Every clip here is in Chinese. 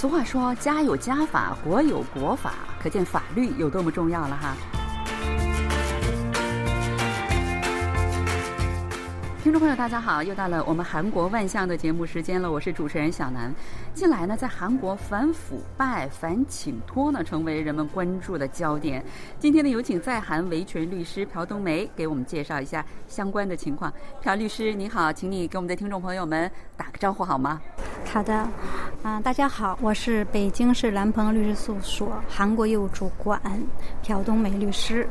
俗话说“家有家法，国有国法”，可见法律有多么重要了哈。听众朋友，大家好，又到了我们韩国万象的节目时间了。我是主持人小南。近来呢，在韩国反腐败、反请托呢，成为人们关注的焦点。今天呢，有请在韩维权律师朴冬梅给我们介绍一下相关的情况。朴律师，你好，请你给我们的听众朋友们打个招呼好吗？好的，啊，大家好，我是北京市蓝鹏律师事务所韩国业务主管朴冬梅律师。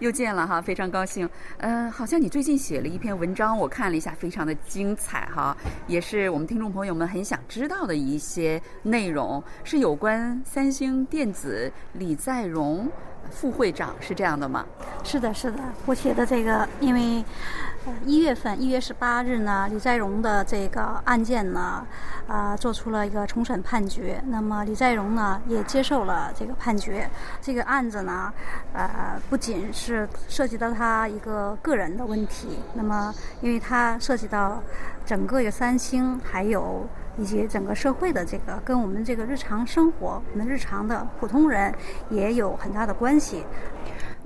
又见了哈，非常高兴。嗯，好像你最近写了一篇文章，我看了一下，非常的精彩哈，也是我们听众朋友们很想知道的一些内容，是有关三星电子李在镕。副会长是这样的吗？是的，是的。我写的这个，因为一月份一月十八日呢，李在镕的这个案件呢，啊，做出了一个重审判决。那么李在镕呢，也接受了这个判决。这个案子呢，呃，不仅是涉及到他一个个人的问题，那么因为他涉及到整个有三星还有。以及整个社会的这个跟我们这个日常生活，我们日常的普通人也有很大的关系。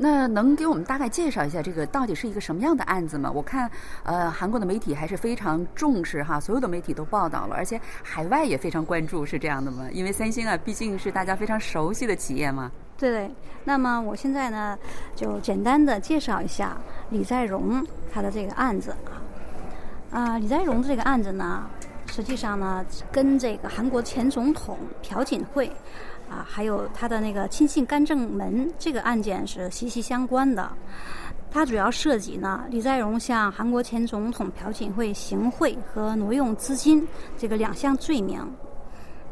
那能给我们大概介绍一下这个到底是一个什么样的案子吗？我看呃韩国的媒体还是非常重视哈，所有的媒体都报道了，而且海外也非常关注，是这样的吗？因为三星啊毕竟是大家非常熟悉的企业嘛。对。那么我现在呢就简单的介绍一下李在镕他的这个案子啊。啊，李在镕的这个案子呢。实际上呢，跟这个韩国前总统朴槿惠，啊，还有他的那个亲信干政门这个案件是息息相关的。它主要涉及呢，李在镕向韩国前总统朴槿惠行贿和挪用资金这个两项罪名。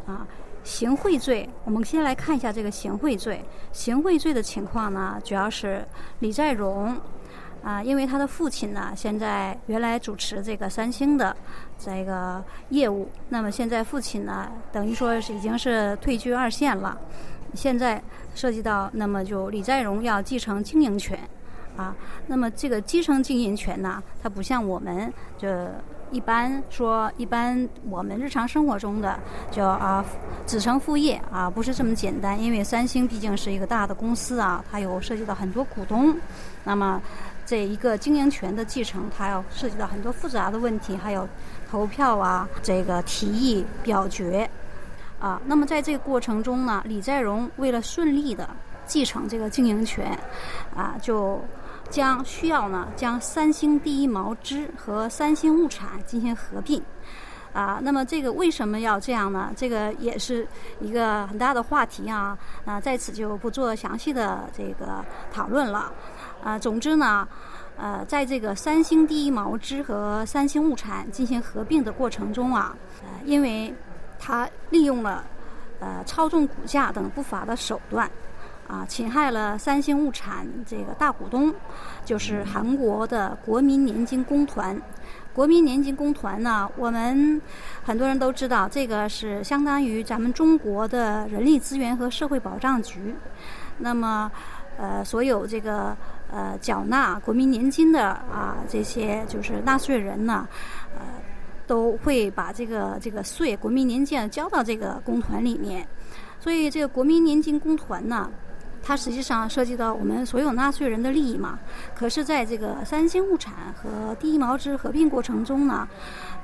啊，行贿罪，我们先来看一下这个行贿罪。行贿罪的情况呢，主要是李在镕。啊，因为他的父亲呢，现在原来主持这个三星的这个业务，那么现在父亲呢，等于说是已经是退居二线了。现在涉及到，那么就李在镕要继承经营权，啊，那么这个继承经营权呢，它不像我们就一般说，一般我们日常生活中的叫啊子承父业啊，不是这么简单。因为三星毕竟是一个大的公司啊，它有涉及到很多股东，那么。这一个经营权的继承，它要涉及到很多复杂的问题，还有投票啊，这个提议表决啊。那么在这个过程中呢，李在镕为了顺利的继承这个经营权啊，就将需要呢将三星第一毛织和三星物产进行合并啊。那么这个为什么要这样呢？这个也是一个很大的话题啊。啊，在此就不做详细的这个讨论了。啊，总之呢，呃，在这个三星第一毛织和三星物产进行合并的过程中啊，呃，因为他利用了呃操纵股价等不法的手段，啊，侵害了三星物产这个大股东，就是韩国的国民年金公团。国民年金公团呢，我们很多人都知道，这个是相当于咱们中国的人力资源和社会保障局。那么，呃，所有这个。呃，缴纳国民年金的啊，这些就是纳税人呢，呃，都会把这个这个税，国民年金交到这个公团里面。所以，这个国民年金公团呢，它实际上涉及到我们所有纳税人的利益嘛。可是，在这个三星物产和第一毛织合并过程中呢，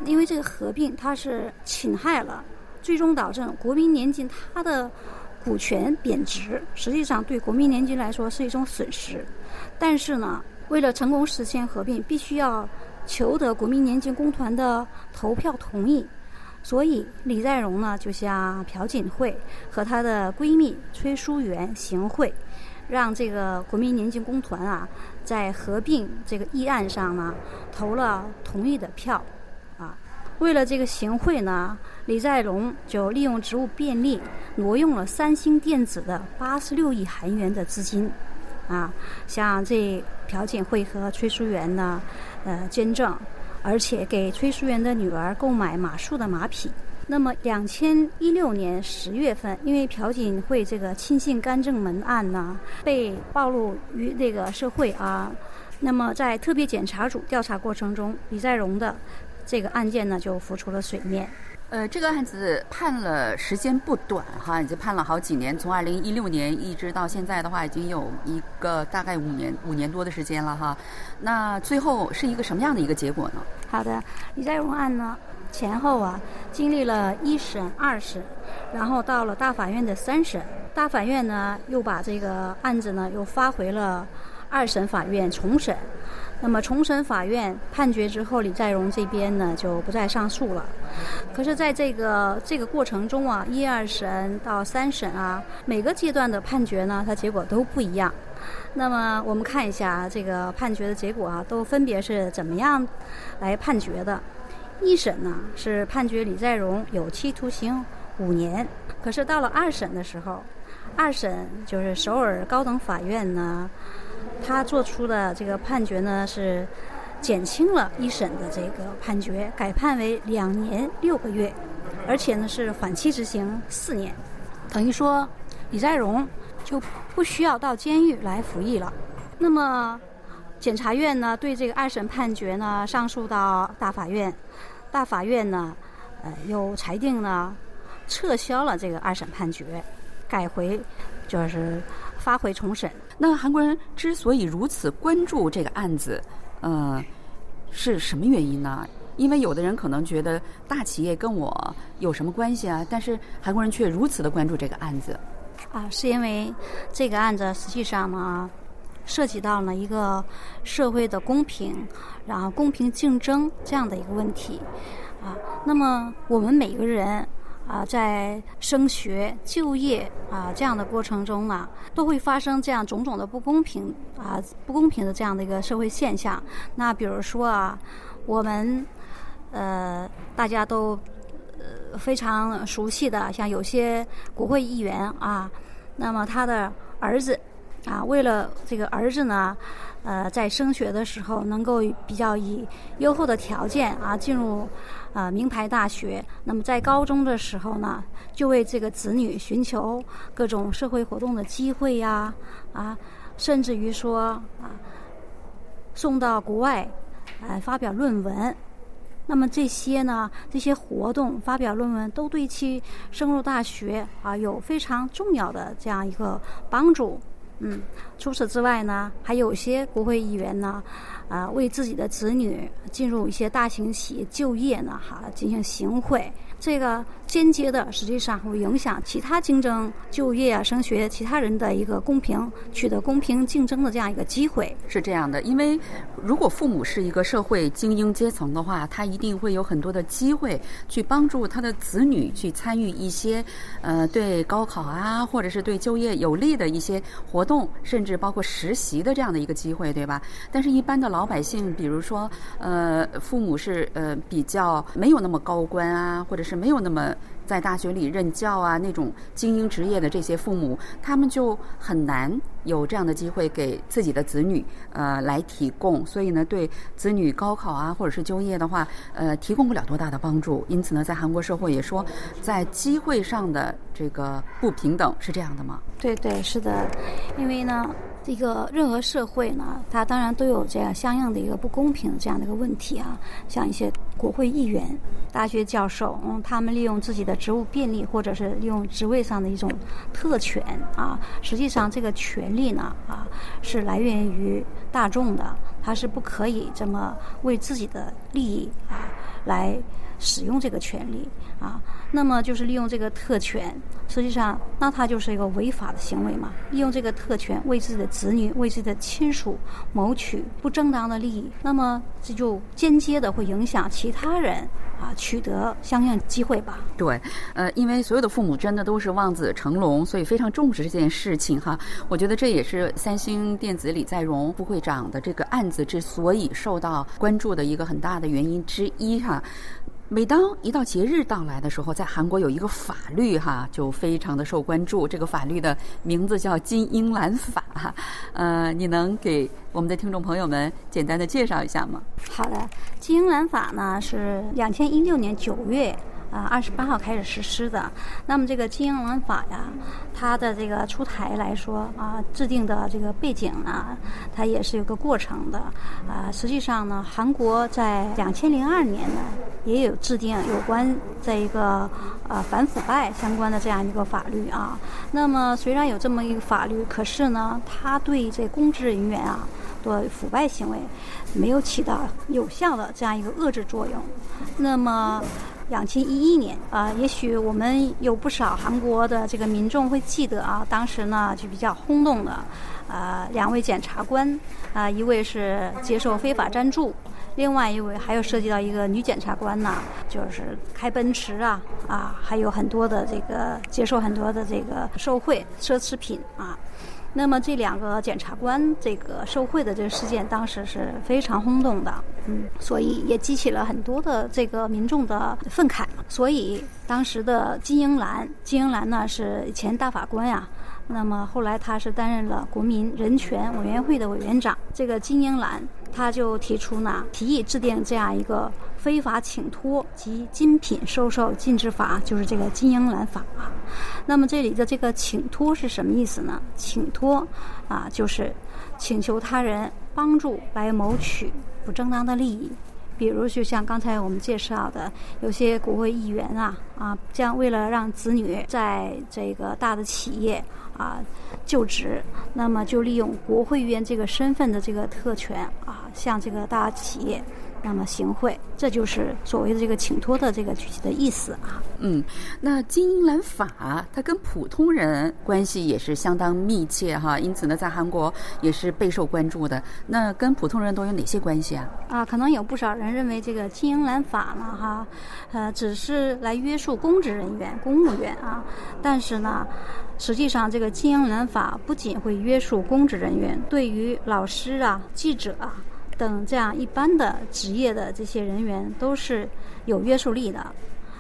因为这个合并它是侵害了，最终导致国民年金它的股权贬值，实际上对国民年金来说是一种损失。但是呢，为了成功实现合并，必须要求得国民年金公团的投票同意，所以李在镕呢就向朴槿惠和她的闺蜜崔淑媛行贿，让这个国民年金公团啊在合并这个议案上呢投了同意的票，为了这个行贿呢，李在镕就利用职务便利挪用了三星电子的八十六亿韩元的资金。啊，像这朴槿惠和崔淑媛呢，呃，捐赠，而且给崔淑媛的女儿购买马术的马匹。那么，两千一六年十月份，因为朴槿惠这个亲信干政门案呢，被暴露于这个社会啊。那么，在特别检查组调查过程中，李在镕的这个案件呢，就浮出了水面。呃，这个案子判了时间不短哈，已经判了好几年，从二零一六年一直到现在的话，已经有一个大概五年五年多的时间了哈。那最后是一个什么样的一个结果呢？好的，李在荣案呢前后啊经历了一审、二审，然后到了大法院的三审，大法院呢又把这个案子呢又发回了二审法院重审。那么重审法院判决之后，李在镕这边呢就不再上诉了。可是，在这个这个过程中啊，一二审到三审啊，每个阶段的判决呢，它结果都不一样。那么，我们看一下这个判决的结果啊，都分别是怎么样来判决的。一审呢是判决李在镕有期徒刑五年，可是到了二审的时候，二审就是首尔高等法院呢。他做出的这个判决呢，是减轻了一审的这个判决，改判为两年六个月，而且呢是缓期执行四年，等于说李在镕就不需要到监狱来服役了。那么检察院呢对这个二审判决呢上诉到大法院，大法院呢呃又裁定呢撤销了这个二审判决，改回就是发回重审。那韩国人之所以如此关注这个案子，呃，是什么原因呢？因为有的人可能觉得大企业跟我有什么关系啊？但是韩国人却如此的关注这个案子。啊，是因为这个案子实际上呢，涉及到了一个社会的公平，然后公平竞争这样的一个问题。啊，那么我们每个人。啊，在升学、就业啊这样的过程中呢，都会发生这样种种的不公平啊、不公平的这样的一个社会现象。那比如说啊，我们呃大家都呃非常熟悉的，像有些国会议员啊，那么他的儿子啊，为了这个儿子呢。呃，在升学的时候能够比较以优厚的条件啊进入啊名牌大学，那么在高中的时候呢，就为这个子女寻求各种社会活动的机会呀啊，甚至于说啊送到国外啊发表论文，那么这些呢这些活动发表论文都对其升入大学啊有非常重要的这样一个帮助。嗯，除此之外呢，还有些国会议员呢，啊，为自己的子女进入一些大型企业就业呢，哈，进行行贿。这个间接的，实际上会影响其他竞争就业啊、升学其他人的一个公平取得公平竞争的这样一个机会。是这样的，因为如果父母是一个社会精英阶层的话，他一定会有很多的机会去帮助他的子女去参与一些呃对高考啊，或者是对就业有利的一些活动，甚至包括实习的这样的一个机会，对吧？但是，一般的老百姓，比如说呃，父母是呃比较没有那么高官啊，或者是。没有那么在大学里任教啊，那种精英职业的这些父母，他们就很难有这样的机会给自己的子女呃来提供，所以呢，对子女高考啊或者是就业的话，呃，提供不了多大的帮助。因此呢，在韩国社会也说，在机会上的这个不平等是这样的吗？对对，是的，因为呢。这个任何社会呢，它当然都有这样相应的一个不公平这样的一个问题啊。像一些国会议员、大学教授，嗯，他们利用自己的职务便利，或者是利用职位上的一种特权啊，实际上这个权利呢，啊，是来源于大众的，他是不可以这么为自己的利益啊来使用这个权利啊。那么就是利用这个特权，实际上那他就是一个违法的行为嘛。利用这个特权为自己的子女、为自己的亲属谋取不正当的利益，那么这就间接的会影响其他人啊取得相应机会吧。对，呃，因为所有的父母真的都是望子成龙，所以非常重视这件事情哈。我觉得这也是三星电子李在镕副会长的这个案子之所以受到关注的一个很大的原因之一哈。每当一到节日到来的时候，在韩国有一个法律哈，就非常的受关注。这个法律的名字叫金英兰法，呃，你能给我们的听众朋友们简单的介绍一下吗？好的，金英兰法呢是两千一六年九月啊二十八号开始实施的。那么这个金英兰法呀，它的这个出台来说啊，制定的这个背景呢，它也是有个过程的。啊，实际上呢，韩国在两千零二年呢，也有制定有关这一个呃反腐败相关的这样一个法律啊。那么虽然有这么一个法律，可是呢，它对这公职人员啊。的腐败行为没有起到有效的这样一个遏制作用。那么，两千一一年啊，也许我们有不少韩国的这个民众会记得啊，当时呢就比较轰动的，呃，两位检察官啊，一位是接受非法赞助，另外一位还有涉及到一个女检察官呢，就是开奔驰啊啊，还有很多的这个接受很多的这个受贿奢侈品啊。那么这两个检察官这个受贿的这个事件，当时是非常轰动的，嗯，所以也激起了很多的这个民众的愤慨。所以当时的金英兰，金英兰呢是前大法官呀，那么后来他是担任了国民人权委员会的委员长。这个金英兰他就提出呢，提议制定这样一个非法请托及精品收受禁止法，就是这个金英兰法。那么这里的这个请托是什么意思呢？请托啊，就是请求他人帮助来谋取不正当的利益。比如，就像刚才我们介绍的，有些国会议员啊啊，将为了让子女在这个大的企业啊就职，那么就利用国会议员这个身份的这个特权啊，向这个大企业。那么行贿，这就是所谓的这个请托的这个具体的意思啊。嗯，那金英兰法它跟普通人关系也是相当密切哈，因此呢，在韩国也是备受关注的。那跟普通人都有哪些关系啊？啊，可能有不少人认为这个金英兰法呢，哈，呃，只是来约束公职人员、公务员啊。但是呢，实际上这个金英兰法不仅会约束公职人员，对于老师啊、记者啊。等这样一般的职业的这些人员都是有约束力的。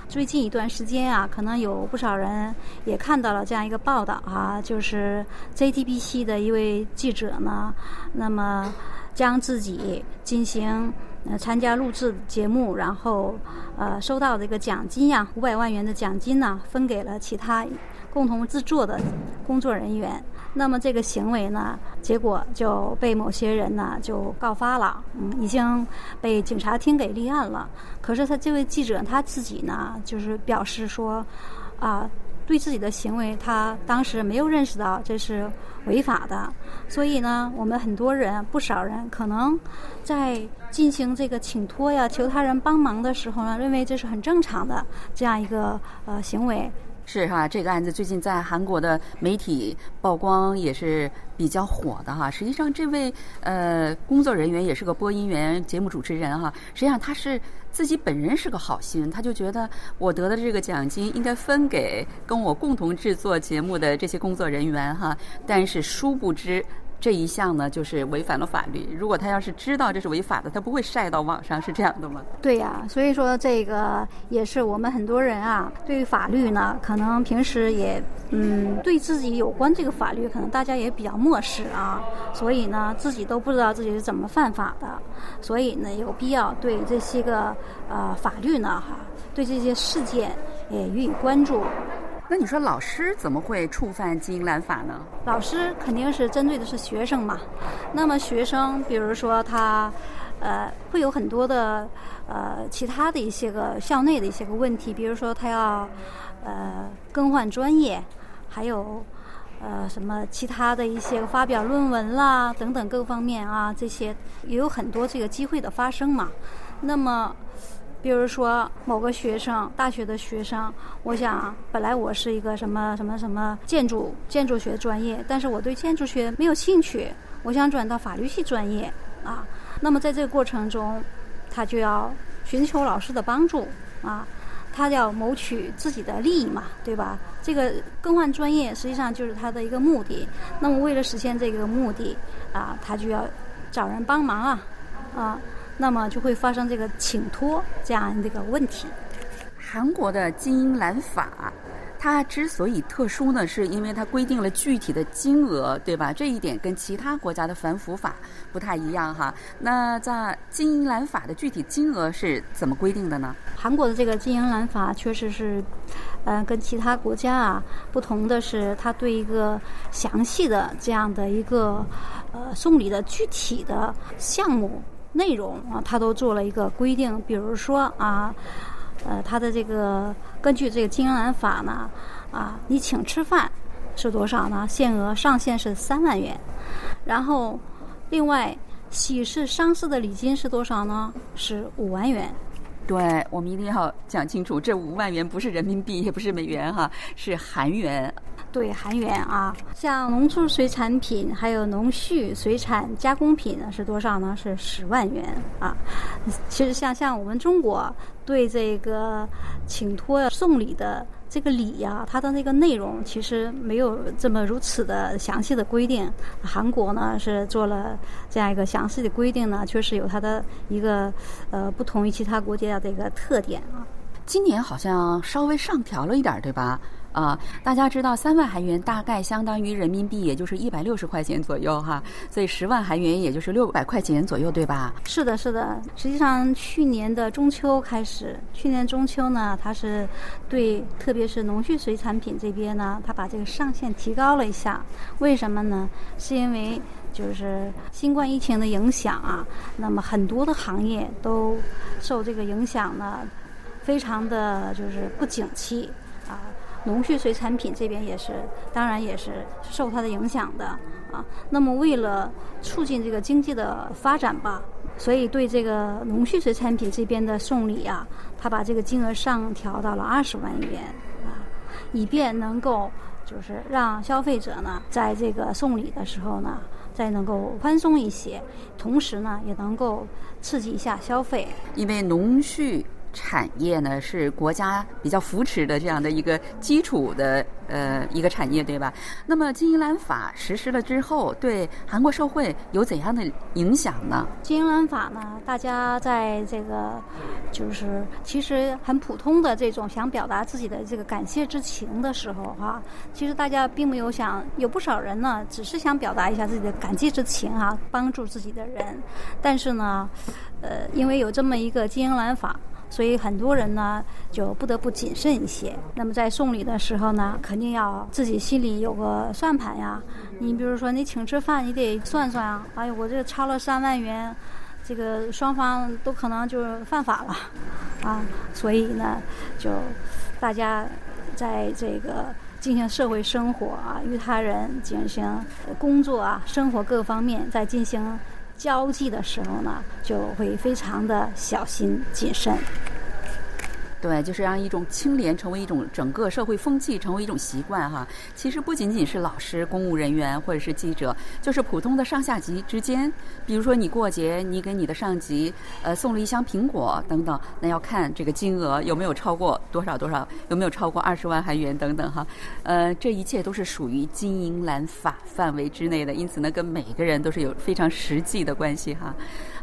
最近一段时间啊，可能有不少人也看到了这样一个报道啊，就是 JTBC 的一位记者呢，那么将自己进行呃参加录制节目，然后呃收到这个奖金呀，五百万元的奖金呢，分给了其他共同制作的工作人员。那么这个行为呢，结果就被某些人呢就告发了，嗯，已经被警察厅给立案了。可是他这位记者他自己呢，就是表示说，啊，对自己的行为他当时没有认识到这是违法的。所以呢，我们很多人不少人可能在进行这个请托呀、求他人帮忙的时候呢，认为这是很正常的这样一个呃行为。是哈，这个案子最近在韩国的媒体曝光也是比较火的哈。实际上，这位呃工作人员也是个播音员、节目主持人哈。实际上，他是自己本人是个好心，他就觉得我得的这个奖金应该分给跟我共同制作节目的这些工作人员哈。但是殊不知。这一项呢，就是违反了法律。如果他要是知道这是违法的，他不会晒到网上，是这样的吗？对呀，所以说这个也是我们很多人啊，对于法律呢，可能平时也嗯，对自己有关这个法律，可能大家也比较漠视啊，所以呢，自己都不知道自己是怎么犯法的，所以呢，有必要对这些个呃法律呢，哈，对这些事件也予以关注。那你说老师怎么会触犯金英兰法呢？老师肯定是针对的是学生嘛。那么学生，比如说他，呃，会有很多的呃其他的一些个校内的一些个问题，比如说他要呃更换专业，还有呃什么其他的一些个发表论文啦等等各方面啊，这些也有很多这个机会的发生嘛。那么。比如说某个学生，大学的学生，我想本来我是一个什么什么什么建筑建筑学专业，但是我对建筑学没有兴趣，我想转到法律系专业啊。那么在这个过程中，他就要寻求老师的帮助啊，他要谋取自己的利益嘛，对吧？这个更换专业实际上就是他的一个目的。那么为了实现这个目的啊，他就要找人帮忙啊，啊。那么就会发生这个请托这样的一个问题。韩国的金英兰法。它之所以特殊呢，是因为它规定了具体的金额，对吧？这一点跟其他国家的反腐法不太一样哈。那在金银兰法的具体金额是怎么规定的呢？韩国的这个金银兰法确实是，呃，跟其他国家啊不同的是，它对一个详细的这样的一个呃送礼的具体的项目内容啊，它都做了一个规定。比如说啊。呃，它的这个根据这个金兰法呢，啊，你请吃饭是多少呢？限额上限是三万元。然后，另外喜事丧事的礼金是多少呢？是五万元。对，我们一定要讲清楚，这五万元不是人民币，也不是美元哈，是韩元。对，韩元啊，像农畜水产品还有农畜水产加工品呢，是多少呢？是十万元啊。其实像像我们中国对这个请托送礼的这个礼呀，它的那个内容其实没有这么如此的详细的规定。韩国呢是做了这样一个详细的规定呢，确实有它的一个呃不同于其他国家的一个特点啊。今年好像稍微上调了一点，对吧？啊，大家知道三万韩元大概相当于人民币，也就是一百六十块钱左右哈，所以十万韩元也就是六百块钱左右，对吧？是的，是的。实际上，去年的中秋开始，去年中秋呢，它是对特别是农畜水产品这边呢，它把这个上限提高了一下。为什么呢？是因为就是新冠疫情的影响啊，那么很多的行业都受这个影响呢，非常的就是不景气。农畜水产品这边也是，当然也是受它的影响的啊。那么为了促进这个经济的发展吧，所以对这个农畜水产品这边的送礼啊，他把这个金额上调到了二十万元啊，以便能够就是让消费者呢，在这个送礼的时候呢，再能够宽松一些，同时呢，也能够刺激一下消费，因为农畜。产业呢是国家比较扶持的这样的一个基础的呃一个产业，对吧？那么金银兰法实施了之后，对韩国社会有怎样的影响呢？金银兰法呢，大家在这个就是其实很普通的这种想表达自己的这个感谢之情的时候哈，其实大家并没有想有不少人呢，只是想表达一下自己的感激之情啊，帮助自己的人，但是呢，呃，因为有这么一个金银兰法。所以很多人呢就不得不谨慎一些。那么在送礼的时候呢，肯定要自己心里有个算盘呀。你比如说你请吃饭，你得算算啊。哎呦，我这超了三万元，这个双方都可能就是犯法了啊。所以呢，就大家在这个进行社会生活啊，与他人进行工作啊、生活各方面在进行。交际的时候呢，就会非常的小心谨慎。对，就是让一种清廉成为一种整个社会风气，成为一种习惯哈。其实不仅仅是老师、公务人员或者是记者，就是普通的上下级之间。比如说你过节，你给你的上级呃送了一箱苹果等等，那要看这个金额有没有超过多少多少，有没有超过二十万韩元等等哈。呃，这一切都是属于金银兰法范围之内的，因此呢，跟每个人都是有非常实际的关系哈。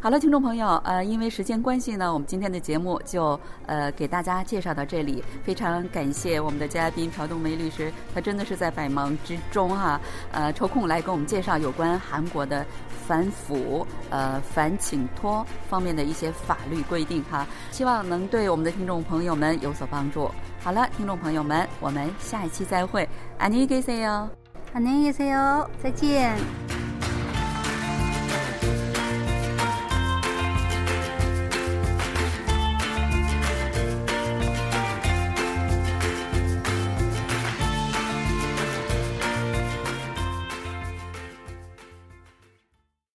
好了，听众朋友，呃，因为时间关系呢，我们今天的节目就呃给大家介绍到这里。非常感谢我们的嘉宾朴冬梅律师，他真的是在百忙之中哈，呃，抽空来给我们介绍有关韩国的反腐、呃反请托方面的一些法律规定哈，希望能对我们的听众朋友们有所帮助。好了，听众朋友们，我们下一期再会，안녕히계세 요， 안녕히계세 요， 再见。